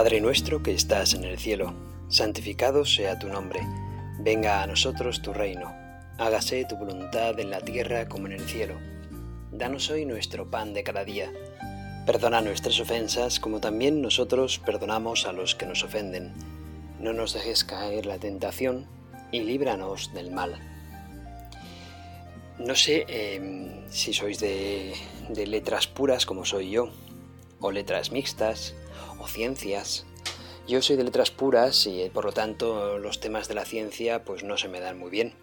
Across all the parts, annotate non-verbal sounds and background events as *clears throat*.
Padre nuestro que estás en el cielo, santificado sea tu nombre, venga a nosotros tu reino, hágase tu voluntad en la tierra como en el cielo. Danos hoy nuestro pan de cada día. Perdona nuestras ofensas como también nosotros perdonamos a los que nos ofenden. No nos dejes caer la tentación y líbranos del mal. No sé em, si sois de, de letras puras como soy yo, o letras mixtas, o ciencias. Yo soy de letras puras y por lo tanto los temas de la ciencia pues no se me dan muy bien.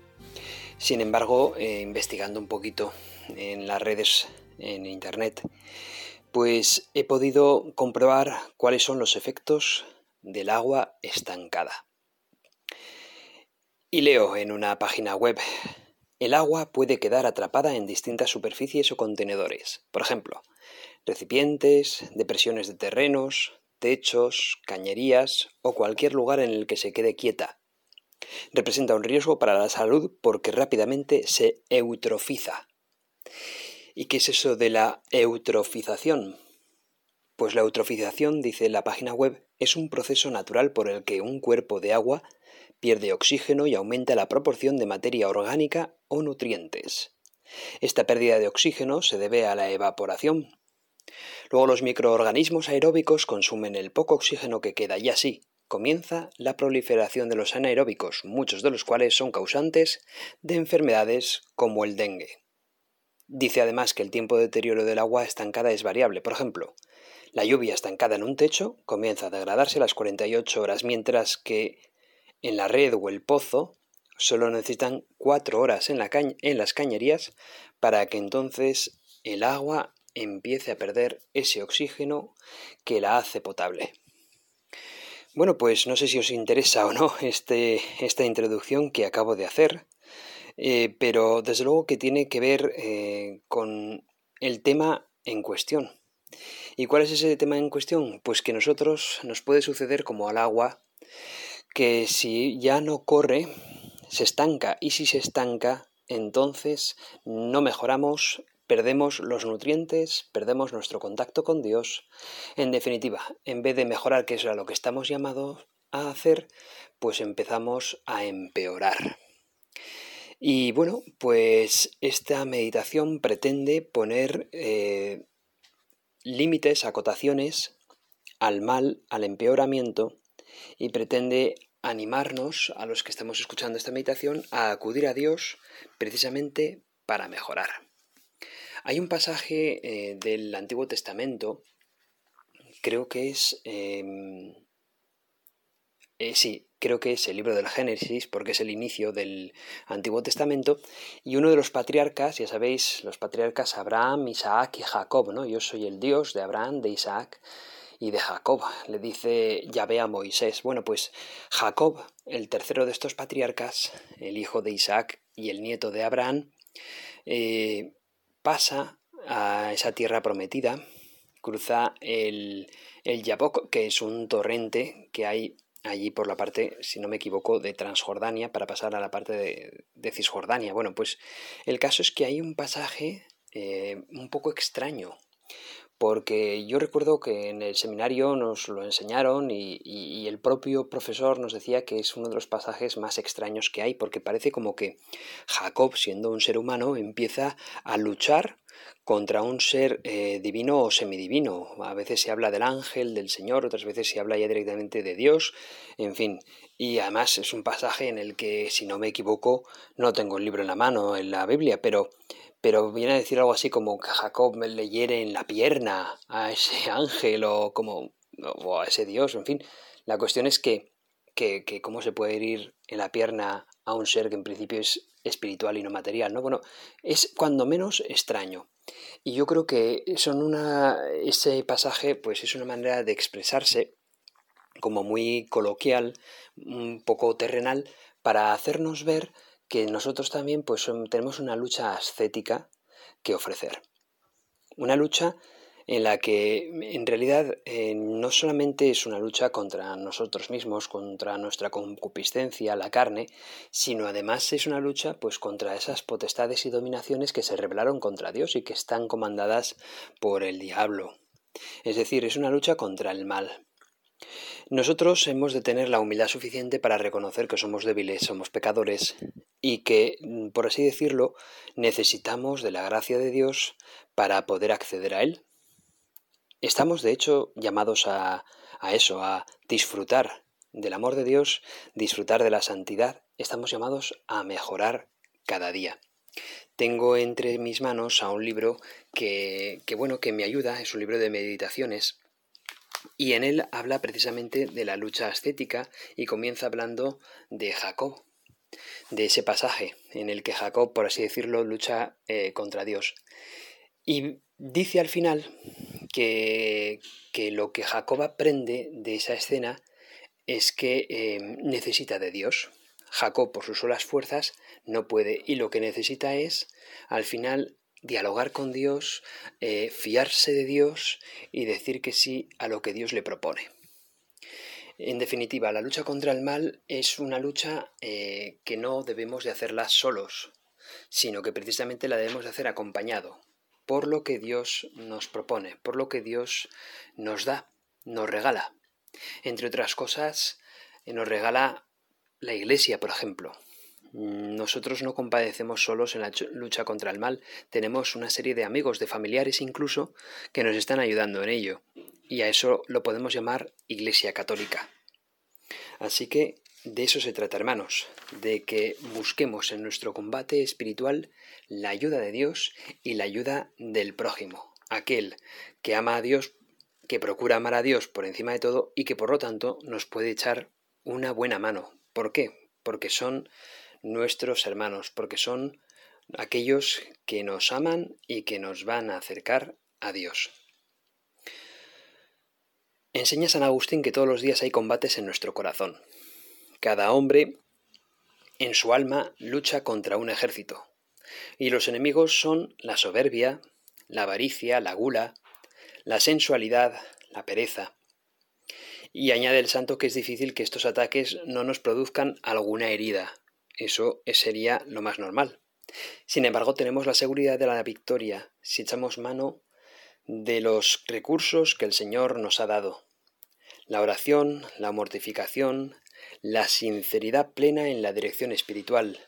Sin embargo, eh, investigando un poquito en las redes, en internet, pues he podido comprobar cuáles son los efectos del agua estancada. Y leo en una página web, el agua puede quedar atrapada en distintas superficies o contenedores, por ejemplo, recipientes, depresiones de terrenos, techos, cañerías o cualquier lugar en el que se quede quieta. Representa un riesgo para la salud porque rápidamente se eutrofiza. ¿Y qué es eso de la eutrofización? Pues la eutrofización, dice la página web, es un proceso natural por el que un cuerpo de agua pierde oxígeno y aumenta la proporción de materia orgánica o nutrientes. Esta pérdida de oxígeno se debe a la evaporación, Luego los microorganismos aeróbicos consumen el poco oxígeno que queda y así comienza la proliferación de los anaeróbicos, muchos de los cuales son causantes de enfermedades como el dengue. Dice además que el tiempo de deterioro del agua estancada es variable. Por ejemplo, la lluvia estancada en un techo comienza a degradarse a las 48 horas, mientras que en la red o el pozo solo necesitan 4 horas en, en las cañerías para que entonces el agua empiece a perder ese oxígeno que la hace potable. Bueno, pues no sé si os interesa o no este, esta introducción que acabo de hacer, eh, pero desde luego que tiene que ver eh, con el tema en cuestión. ¿Y cuál es ese tema en cuestión? Pues que nosotros nos puede suceder como al agua, que si ya no corre, se estanca, y si se estanca, entonces no mejoramos perdemos los nutrientes, perdemos nuestro contacto con Dios. En definitiva, en vez de mejorar, que es lo que estamos llamados a hacer, pues empezamos a empeorar. Y bueno, pues esta meditación pretende poner eh, límites, acotaciones al mal, al empeoramiento, y pretende animarnos a los que estamos escuchando esta meditación a acudir a Dios precisamente para mejorar. Hay un pasaje eh, del Antiguo Testamento, creo que es... Em, eh, sí, creo que es el libro del Génesis, porque es el inicio del Antiguo Testamento, y uno de los patriarcas, ya sabéis, los patriarcas Abraham, Isaac y Jacob, ¿no? Yo soy el Dios de Abraham, de Isaac y de Jacob, le dice Yahvé a Moisés. Bueno, pues Jacob, el tercero de estos patriarcas, el hijo de Isaac y el nieto de Abraham, eh, pasa a esa tierra prometida, cruza el, el Yabok, que es un torrente que hay allí por la parte, si no me equivoco, de Transjordania para pasar a la parte de, Cisjordania. Bueno, pues el caso es que hay un pasaje eh, un poco extraño, porque yo recuerdo que en el seminario nos lo enseñaron y, el propio profesor nos decía que es uno de los pasajes más extraños que hay, porque parece como que Jacob, siendo un ser humano, empieza a luchar contra un ser eh, divino o semidivino. A veces se habla del ángel, del Señor, otras veces se habla ya directamente de Dios, en fin. Y además es un pasaje en el que, si no me equivoco, no tengo el libro en la mano, en la Biblia, pero, pero viene a decir algo así como que Jacob le hiere en la pierna a ese *laughs* ángel o como o a ese Dios, en fin. La cuestión es que, que, que cómo se puede herir en la pierna a un ser que en principio es espiritual y no material, ¿no? Bueno, es cuando menos extraño. Y yo creo que son una, ese pasaje pues es una manera de expresarse como muy coloquial, un poco terrenal, para hacernos ver que nosotros también pues tenemos una lucha ascética que ofrecer. Una lucha en la que en realidad eh, no solamente es una lucha contra nosotros mismos, contra nuestra concupiscencia, la carne, sino además es una lucha pues contra esas potestades y dominaciones que se rebelaron contra Dios y que están comandadas por el diablo. Es decir, es una lucha contra el mal. Nosotros hemos de tener la humildad suficiente para reconocer que somos débiles, somos pecadores y que, mm, por así decirlo, necesitamos de la gracia de Dios para poder acceder a Él. Estamos, de hecho, llamados a, a eso, a disfrutar del amor de Dios, disfrutar de la santidad. Estamos llamados a mejorar cada día. Tengo entre mis manos a un libro que, que bueno, que me ayuda, es un libro de meditaciones y en él habla precisamente de la lucha ascética y comienza hablando de Jacob, de ese pasaje en el que Jacob, por así decirlo, lucha eh, contra Dios. Y dice al final que, que, lo que Jacob aprende de esa escena es que eh, necesita de Dios. Jacob, por sus solas fuerzas, no puede y lo que necesita es, al final, dialogar con Dios, eh, fiarse de Dios y decir que sí a lo que Dios le propone. En definitiva, la lucha contra el mal es una lucha eh, que no debemos de hacerla solos, sino que precisamente la debemos de hacer acompañado por lo que Dios nos propone, por lo que Dios nos da, nos regala. Entre otras cosas, nos regala la Iglesia, por ejemplo. Nosotros no compadecemos solos en la lucha contra el mal, tenemos una serie de amigos, de familiares incluso, que nos están ayudando en ello, y a eso lo podemos llamar Iglesia Católica. Así que de eso se trata, hermanos, de que busquemos en nuestro combate espiritual la ayuda de Dios y la ayuda del prójimo, aquel que ama a Dios, que procura amar a Dios por encima de todo y que por lo tanto nos puede echar una buena mano. ¿Por qué? Porque son nuestros hermanos, porque son aquellos que nos aman y que nos van a acercar a Dios. Enseña San Agustín que todos los días hay combates en nuestro corazón. Cada hombre en su alma lucha contra un ejército, y los enemigos son la soberbia, la avaricia, la gula, la sensualidad, la pereza. Y añade el santo que es difícil que estos ataques no nos produzcan alguna herida, eso sería lo más normal. Sin embargo, tenemos la seguridad de la victoria si echamos mano de los recursos que el Señor nos ha dado. La oración, la mortificación, la sinceridad plena en la dirección espiritual,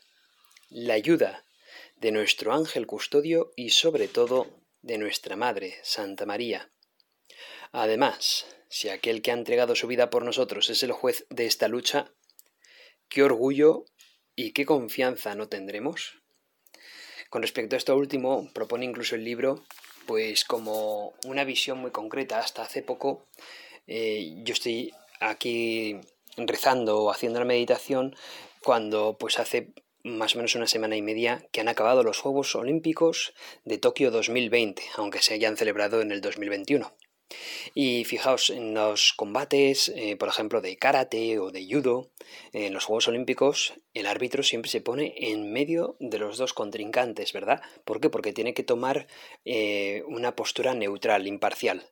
la ayuda de nuestro ángel custodio y sobre todo de nuestra Madre, Santa María. Además, si aquel que ha entregado su vida por nosotros es el juez de esta lucha, qué orgullo ¿Y qué confianza no tendremos? Con respecto a esto último, propone incluso el libro, pues como una visión muy concreta. Hasta hace poco eh, yo estoy aquí rezando o haciendo la meditación cuando pues hace más o menos una semana y media que han acabado los Juegos Olímpicos de Tokio 2020, aunque se hayan celebrado en el 2021. Y fijaos en los combates, eh, por ejemplo, de karate o de judo, en los Juegos Olímpicos, el árbitro siempre se pone en medio de los dos contrincantes, ¿verdad? ¿Por qué? Porque tiene que tomar eh, una postura neutral, imparcial.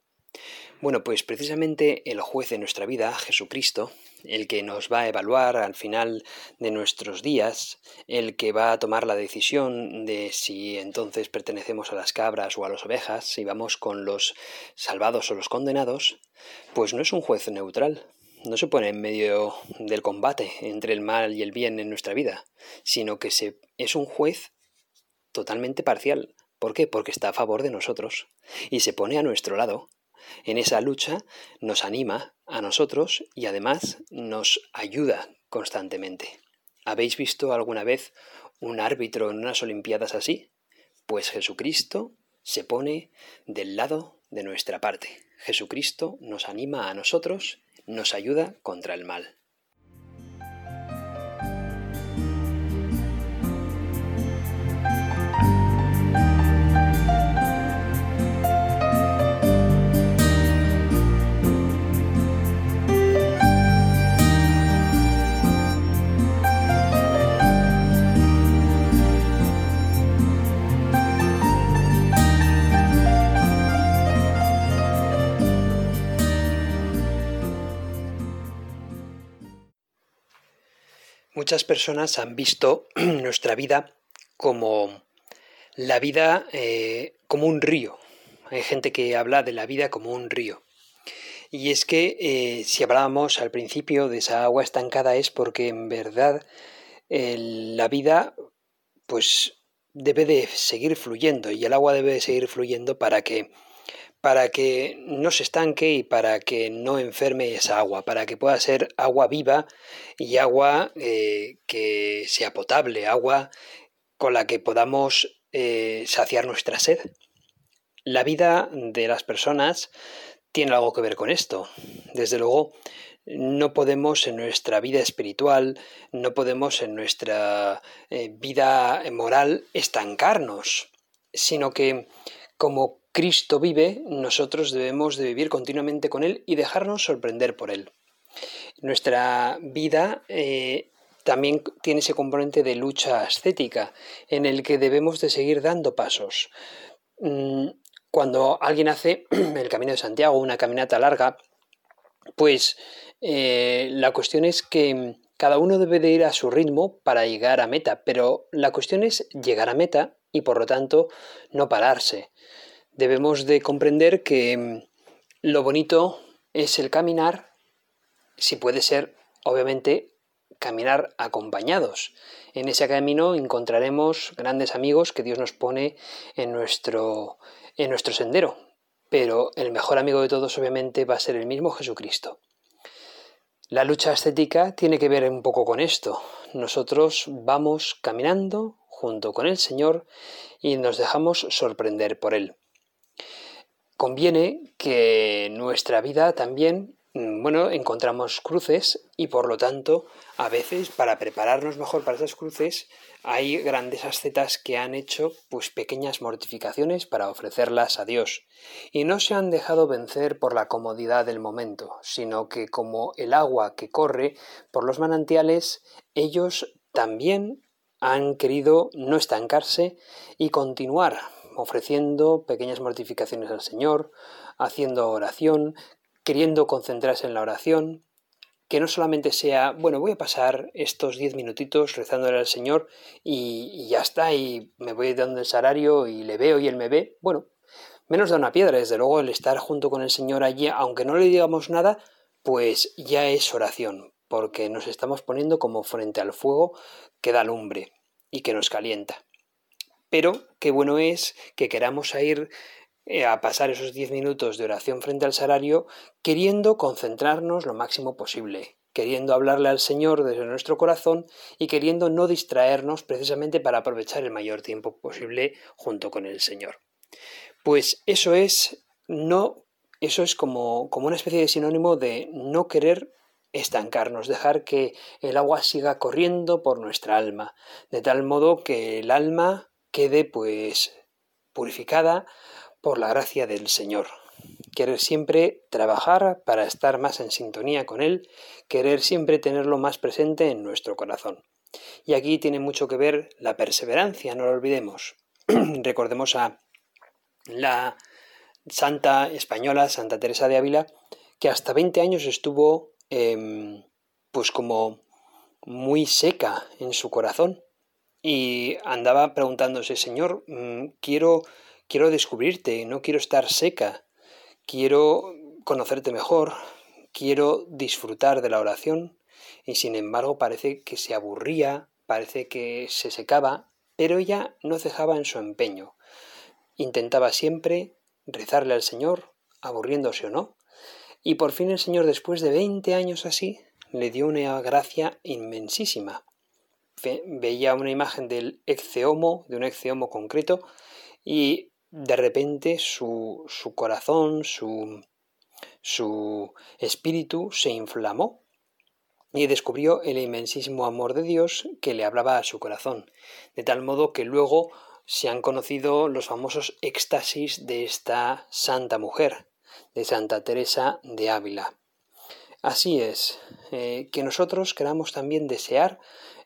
Bueno, pues precisamente el juez de nuestra vida, Jesucristo, el que nos va a evaluar al final de nuestros días, el que va a tomar la decisión de si entonces pertenecemos a las cabras o a las ovejas, si vamos con los salvados o los condenados, pues no es un juez neutral, no se pone en medio del combate entre el mal y el bien en nuestra vida, sino que se, es un juez totalmente parcial. ¿Por qué? Porque está a favor de nosotros y se pone a nuestro lado en esa lucha nos anima a nosotros y además nos ayuda constantemente. ¿Habéis visto alguna vez un árbitro en unas Olimpiadas así? Pues Jesucristo se pone del lado de nuestra parte. Jesucristo nos anima a nosotros, nos ayuda contra el mal. Muchas personas han visto *clears throat* nuestra vida como la vida eh, como un río. Hay gente que habla de la vida como un río. Y es que eh, si hablábamos al principio de esa agua estancada es porque en verdad la vida pues debe de seguir fluyendo y el agua debe de seguir fluyendo para que para que no se estanque y para que no enferme esa agua, para que pueda ser agua viva y agua eh, que sea potable, agua con la que podamos eh, saciar nuestra sed. La vida de las personas tiene algo que ver con esto. Desde luego, no podemos en nuestra vida espiritual, no podemos en nuestra eh, vida moral estancarnos, sino que como Cristo vive, nosotros debemos de vivir continuamente con Él y dejarnos sorprender por Él. Nuestra vida eh, también tiene ese componente de lucha ascética, en el que debemos de seguir dando pasos. Mm, cuando alguien hace *clears throat* el Camino de Santiago, una caminata larga, pues eh, la cuestión es que cada uno debe de ir a su ritmo para llegar a meta, pero la cuestión es llegar a meta y por lo tanto no pararse. Debemos de comprender que mm, lo bonito es el caminar, si puede ser, obviamente, caminar acompañados. En ese camino encontraremos grandes amigos que Dios nos pone en nuestro, en nuestro sendero, pero el mejor amigo de todos obviamente va a ser el mismo Jesucristo. La lucha estética tiene que ver un poco con esto. Nosotros vamos caminando junto con el Señor y nos dejamos sorprender por Él. Conviene que nuestra vida también Mm, bueno, encontramos cruces y por lo tanto, a veces para prepararnos mejor para esas cruces, hay grandes ascetas que han hecho pues pequeñas mortificaciones para ofrecerlas a Dios. Y no se han dejado vencer por la comodidad del momento, sino que como el agua que corre por los manantiales, ellos también han querido no estancarse y continuar ofreciendo pequeñas mortificaciones al Señor, haciendo oración, queriendo concentrarse en la oración, que no solamente sea, bueno, voy a pasar estos diez minutitos rezándole al Señor y, ya está, y me voy dando el salario y le veo y él me ve. Bueno, menos da una piedra, desde luego el estar junto con el Señor allí, aunque no le digamos nada, pues ya es oración, porque nos estamos poniendo como frente al fuego que da lumbre y que nos calienta. Pero qué bueno es que queramos ir eh, a pasar esos diez minutos de oración frente al salario queriendo concentrarnos lo máximo posible, queriendo hablarle al Señor desde nuestro corazón y queriendo no distraernos precisamente para aprovechar el mayor tiempo posible junto con el Señor. Pues eso es no eso es como, como una especie de sinónimo de no querer estancarnos, dejar que el agua siga corriendo por nuestra alma, de tal modo que el alma quede pues purificada, por la gracia del Señor. Querer siempre trabajar para estar más en sintonía con Él, querer siempre tenerlo más presente en nuestro corazón. Y aquí tiene mucho que ver la perseverancia, no lo olvidemos. *clears throat* Recordemos a la santa española, Santa Teresa de Ávila, que hasta 20 años estuvo em, pues como muy seca en su corazón y andaba preguntándose, Señor, mm, quiero Quiero descubrirte, no quiero estar seca, quiero conocerte mejor, quiero disfrutar de la oración y sin embargo parece que se aburría, parece que se secaba, pero ella no cejaba en su empeño. Intentaba siempre rezarle al Señor, aburriéndose o no, y por fin el Señor, después de veinte años así, le dio una gracia inmensísima. Veía una imagen del exceomo, de un exceomo concreto, y de repente su, su corazón, su, su espíritu se inflamó y descubrió el inmensísimo amor de Dios que le hablaba a su corazón, de tal modo que luego se han conocido los famosos éxtasis de esta santa mujer, de Santa Teresa de Ávila. Así es, eh, que nosotros queramos también desear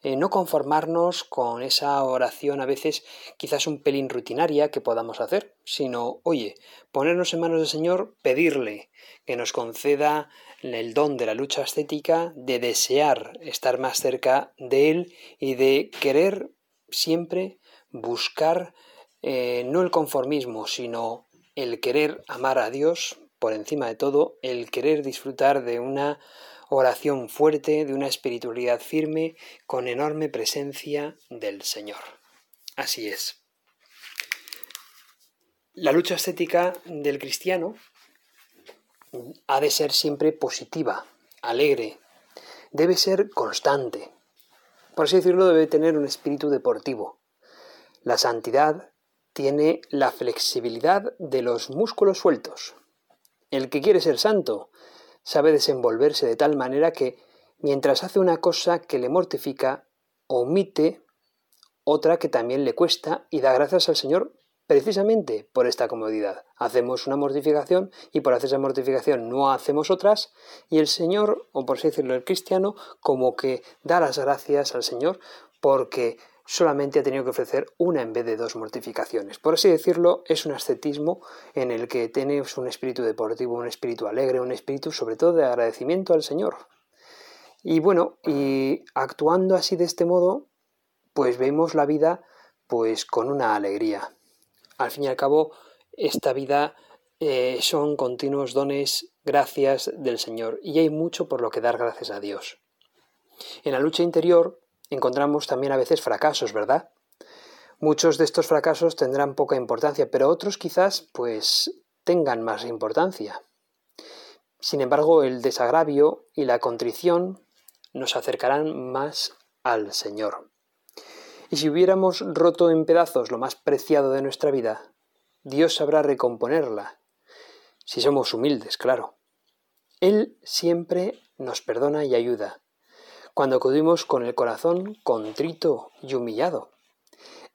eh, no conformarnos con esa oración a veces quizás un pelín rutinaria que podamos hacer, sino, oye, ponernos en manos del Señor, pedirle que nos conceda el don de la lucha estética, de desear estar más cerca de Él y de querer siempre buscar eh, no el conformismo, sino el querer amar a Dios por encima de todo, el querer disfrutar de una oración fuerte, de una espiritualidad firme, con enorme presencia del Señor. Así es. La lucha estética del cristiano ha de ser siempre positiva, alegre, debe ser constante. Por así decirlo, debe tener un espíritu deportivo. La santidad tiene la flexibilidad de los músculos sueltos. El que quiere ser santo sabe desenvolverse de tal manera que, mientras hace una cosa que le mortifica, omite otra que también le cuesta y da gracias al Señor precisamente por esta comodidad. Hacemos una mortificación y por hacer esa mortificación no hacemos otras y el Señor, o por así decirlo el cristiano, como que da las gracias al Señor porque solamente ha tenido que ofrecer una en vez de dos mortificaciones. Por así decirlo, es un ascetismo en el que tienes un espíritu deportivo, un espíritu alegre, un espíritu sobre todo de agradecimiento al Señor. Y bueno, y actuando así de este modo, pues vemos la vida pues con una alegría. Al fin y al cabo, esta vida eh, son continuos dones, gracias del Señor, y hay mucho por lo que dar gracias a Dios. En la lucha interior encontramos también a veces fracasos, ¿verdad? Muchos de estos fracasos tendrán poca importancia, pero otros quizás pues tengan más importancia. Sin embargo, el desagravio y la contrición nos acercarán más al Señor. Y si hubiéramos roto en pedazos lo más preciado de nuestra vida, Dios sabrá recomponerla, si somos humildes, claro. Él siempre nos perdona y ayuda, cuando acudimos con el corazón contrito y humillado.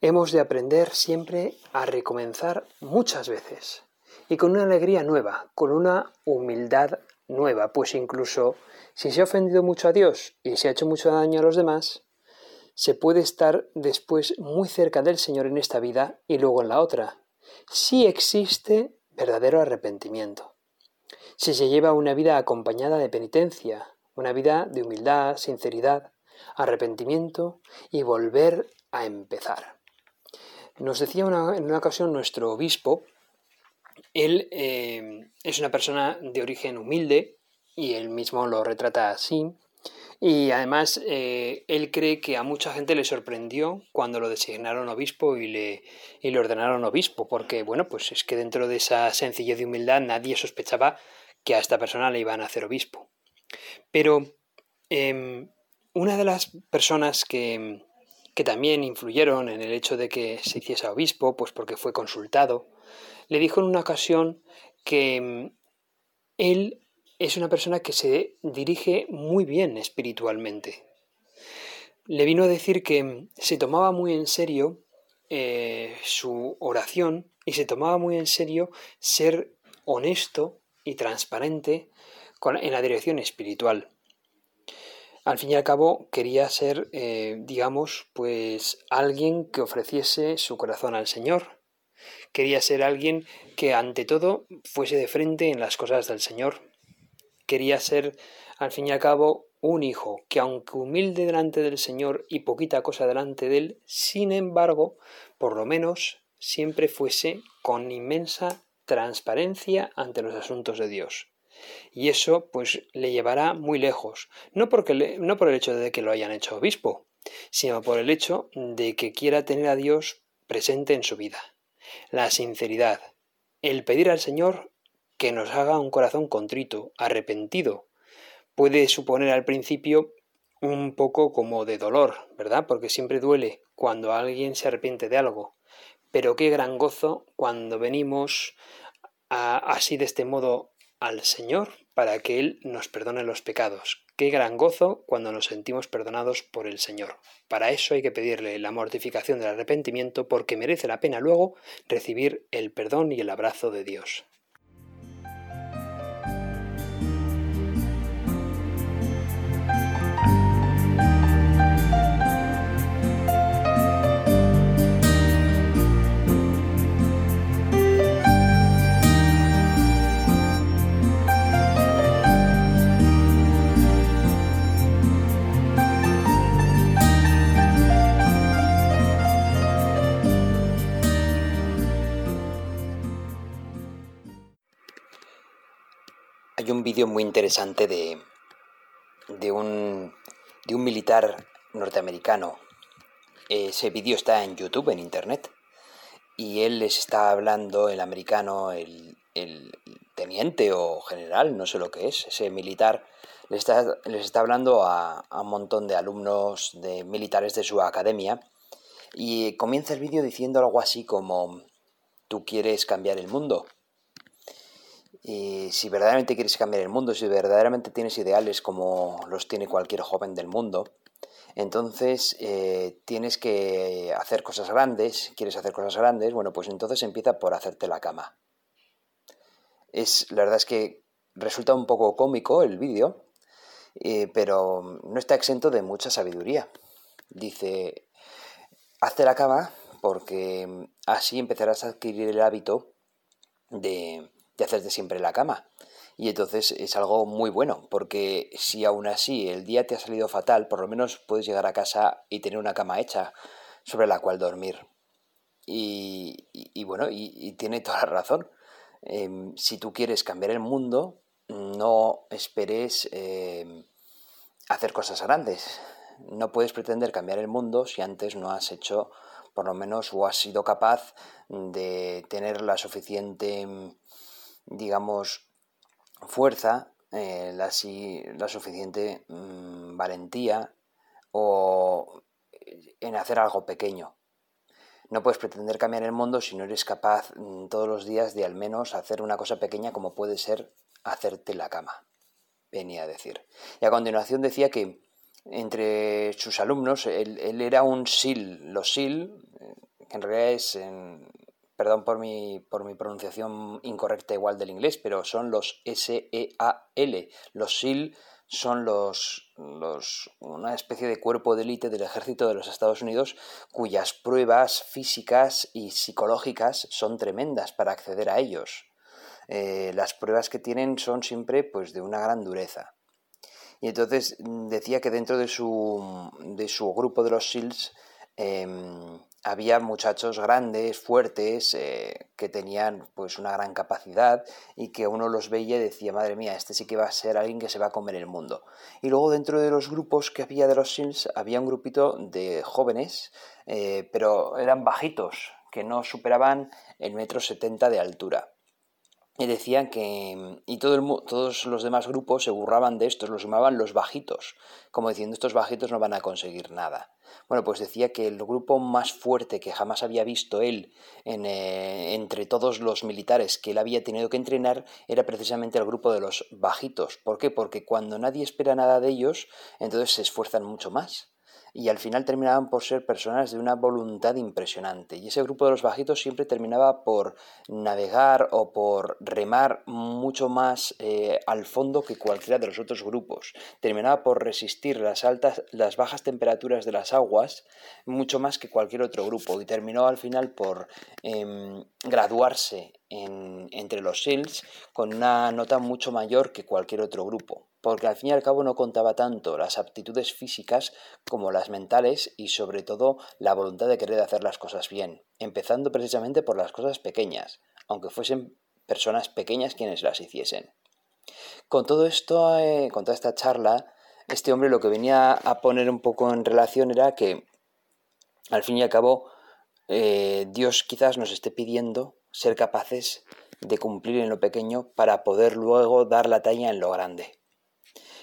Hemos de aprender siempre a recomenzar muchas veces y con una alegría nueva, con una humildad nueva, pues incluso si se ha ofendido mucho a Dios y se ha hecho mucho daño a los demás, se puede estar después muy cerca del Señor en esta vida y luego en la otra, si existe verdadero arrepentimiento. Si se lleva una vida acompañada de penitencia, una vida de humildad, sinceridad, arrepentimiento y volver a empezar. Nos decía en una ocasión nuestro obispo, él eh, es una persona de origen humilde y él mismo lo retrata así, y además, eh, él cree que a mucha gente le sorprendió cuando lo designaron obispo y le, y le ordenaron obispo, porque, bueno, pues es que dentro de esa sencillez de humildad nadie sospechaba que a esta persona le iban a hacer obispo. Pero em, una de las personas que, que también influyeron en el hecho de que se hiciese obispo, pues porque fue consultado, le dijo en una ocasión que em, él es una persona que se dirige muy bien espiritualmente. Le vino a decir que se tomaba muy en serio eh, su oración y se tomaba muy en serio ser honesto y transparente en la dirección espiritual. Al fin y al cabo quería ser, eh, digamos, pues alguien que ofreciese su corazón al Señor. Quería ser alguien que ante todo fuese de frente en las cosas del Señor quería ser, al fin y al cabo, un hijo que, aunque humilde delante del Señor y poquita cosa delante de él, sin embargo, por lo menos siempre fuese con inmensa transparencia ante los asuntos de Dios. Y eso, pues, le llevará muy lejos, no, porque no por el hecho de que lo hayan hecho obispo, sino por el hecho de que quiera tener a Dios presente en su vida. La sinceridad, el pedir al Señor que nos haga un corazón contrito, arrepentido. Puede suponer al principio un poco como de dolor, ¿verdad? Porque siempre duele cuando alguien se arrepiente de algo. Pero qué gran gozo cuando venimos así de este modo al Señor para que Él nos perdone los pecados. Qué gran gozo cuando nos sentimos perdonados por el Señor. Para eso hay que pedirle la mortificación del arrepentimiento porque merece la pena luego recibir el perdón y el abrazo de Dios. Hay un vídeo muy interesante de, de, un, de un militar norteamericano. Ese vídeo está en YouTube, en Internet, y él les está hablando, el americano, el, teniente o general, no sé lo que es, ese militar, les está, les está hablando a, a un montón de alumnos de militares de su academia y comienza el vídeo diciendo algo así como, tú quieres cambiar el mundo. Y si verdaderamente quieres cambiar el mundo, si verdaderamente tienes ideales como los tiene cualquier joven del mundo, entonces eh, tienes que hacer cosas grandes, quieres hacer cosas grandes, bueno, pues entonces empieza por hacerte la cama. Es, la verdad es que resulta un poco cómico el vídeo, eh, pero no está exento de mucha sabiduría. Dice, hazte la cama porque así empezarás a adquirir el hábito de, de hacerte siempre la cama. Y entonces es algo muy bueno, porque si aún así el día te ha salido fatal, por lo menos puedes llegar a casa y tener una cama hecha sobre la cual dormir. Y, bueno, y, tiene toda la razón. Em, si tú quieres cambiar el mundo, no esperes em, hacer cosas grandes. No puedes pretender cambiar el mundo si antes no has hecho, por lo menos, o has sido capaz de tener la suficiente, digamos, fuerza, eh, la, suficiente mm, valentía o en hacer algo pequeño. No puedes pretender cambiar el mundo si no eres capaz mm, todos los días de al menos hacer una cosa pequeña como puede ser hacerte la cama, venía a decir. Y a continuación decía que entre sus alumnos, él, él era un SIL. Los SIL, eh, que en realidad es en, perdón por mi, por mi pronunciación incorrecta igual del inglés, pero son los S-E-A-L. Los SEAL son los, los, una especie de cuerpo de élite del ejército de los Estados Unidos cuyas pruebas físicas y psicológicas son tremendas para acceder a ellos. Eh, las pruebas que tienen son siempre pues, de una gran dureza. Y entonces decía que dentro de su, de su grupo de los SEALs em, había muchachos grandes, fuertes, eh, que tenían pues una gran capacidad y que uno los veía y decía, madre mía, este sí que va a ser alguien que se va a comer el mundo. Y luego dentro de los grupos que había de los Sims había un grupito de jóvenes, eh, pero eran bajitos, que no superaban el metro setenta de altura. Y decían que. Y todo el, todos los demás grupos se burraban de estos, los llamaban los bajitos, como diciendo estos bajitos no van a conseguir nada. Bueno, pues decía que el grupo más fuerte que jamás había visto él en, eh, entre todos los militares que él había tenido que entrenar era precisamente el grupo de los bajitos. ¿Por qué? Porque cuando nadie espera nada de ellos, entonces se esfuerzan mucho más y al final terminaban por ser personas de una voluntad impresionante. Y ese grupo de los bajitos siempre terminaba por navegar o por remar mucho más eh, al fondo que cualquiera de los otros grupos. Terminaba por resistir las altas, las bajas temperaturas de las aguas mucho más que cualquier otro grupo y terminó al final por em, graduarse entre los SEALs con una nota mucho mayor que cualquier otro grupo porque al fin y al cabo no contaba tanto las aptitudes físicas como las mentales y sobre todo la voluntad de querer hacer las cosas bien, empezando precisamente por las cosas pequeñas, aunque fuesen personas pequeñas quienes las hiciesen. Con todo esto, eh, con toda esta charla, este hombre lo que venía a poner un poco en relación era que al fin y al cabo eh, Dios quizás nos esté pidiendo ser capaces de cumplir en lo pequeño para poder luego dar la talla en lo grande.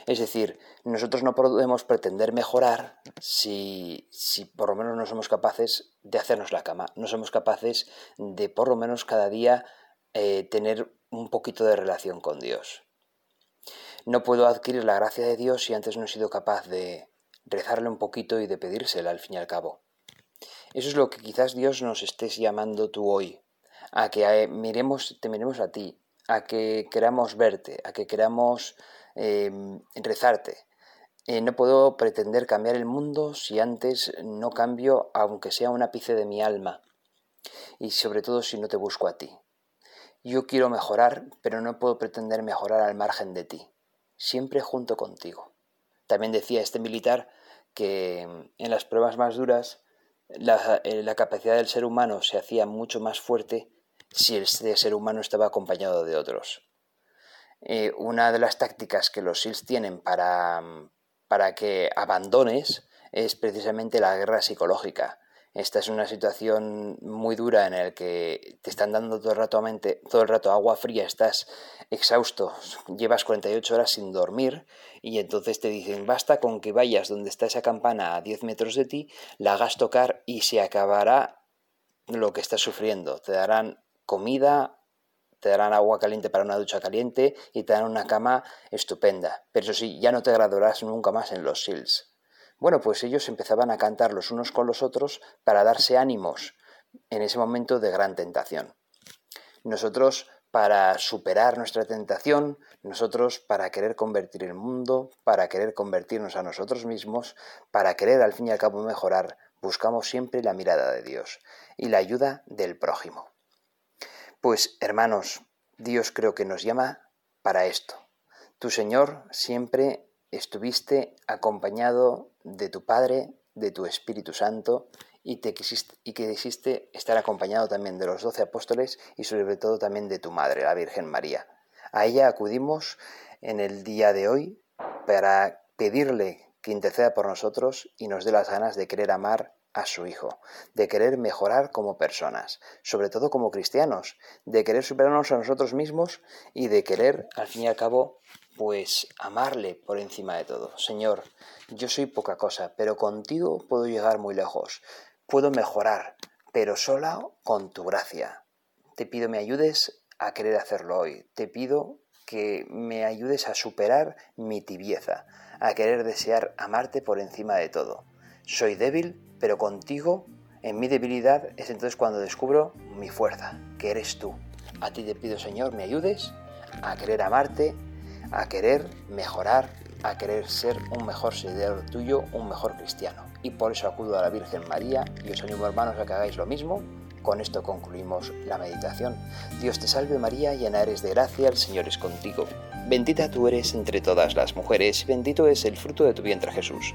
Es decir, nosotros no podemos pretender mejorar si, si por lo menos no somos capaces de hacernos la cama, no somos capaces de por lo menos cada día eh, tener un poquito de relación con Dios. No puedo adquirir la gracia de Dios si antes no he sido capaz de rezarle un poquito y de pedírsela al fin y al cabo. Eso es lo que quizás Dios nos estés llamando tú hoy, a que eh, miremos, te miremos a ti, a que queramos verte, a que queramos Em, rezarte. Eh, no puedo pretender cambiar el mundo si antes no cambio, aunque sea un ápice de mi alma, y sobre todo si no te busco a ti. Yo quiero mejorar, pero no puedo pretender mejorar al margen de ti, siempre junto contigo. También decía este militar que em, en las pruebas más duras la, eh, la capacidad del ser humano se hacía mucho más fuerte si este ser humano estaba acompañado de otros. Eh, una de las tácticas que los SEALs tienen para, para que abandones es precisamente la guerra psicológica. Esta es una situación muy dura en la que te están dando todo el rato, todo el rato agua fría, estás exhausto, llevas 48 horas sin dormir y entonces te dicen basta con que vayas donde está esa campana a 10 metros de ti, la hagas tocar y se acabará lo que estás sufriendo. Te darán comida, te darán agua caliente para una ducha caliente y te darán una cama estupenda. Pero eso sí, ya no te graduarás nunca más en los SEALs. Bueno, pues ellos empezaban a cantar los unos con los otros para darse ánimos en ese momento de gran tentación. Nosotros, para superar nuestra tentación, nosotros, para querer convertir el mundo, para querer convertirnos a nosotros mismos, para querer al fin y al cabo mejorar, buscamos siempre la mirada de Dios y la ayuda del prójimo. Pues, hermanos, Dios creo que nos llama para esto. Tu Señor siempre estuviste acompañado de tu Padre, de tu Espíritu Santo, y, te quisiste, y que quisiste estar acompañado también de los doce apóstoles y sobre todo también de tu Madre, la Virgen María. A ella acudimos en el día de hoy para pedirle que interceda por nosotros y nos dé las ganas de querer amar a su Hijo, de querer mejorar como personas, sobre todo como cristianos, de querer superarnos a nosotros mismos y de querer, al fin y al cabo, pues amarle por encima de todo. Señor, yo soy poca cosa, pero contigo puedo llegar muy lejos, puedo mejorar, pero sola con tu gracia. Te pido me ayudes a querer hacerlo hoy, te pido que me ayudes a superar mi tibieza, a querer desear amarte por encima de todo. Soy débil, pero contigo, en mi debilidad, es entonces cuando descubro mi fuerza, que eres tú. A ti te pido, Señor, me ayudes a querer amarte, a querer mejorar, a querer ser un mejor seguidor tuyo, un mejor cristiano. Y por eso acudo a la Virgen María y os animo hermanos a que hagáis lo mismo. Con esto concluimos la meditación. Dios te salve María, llena eres de gracia, el Señor es contigo. Bendita tú eres entre todas las mujeres, bendito es el fruto de tu vientre Jesús.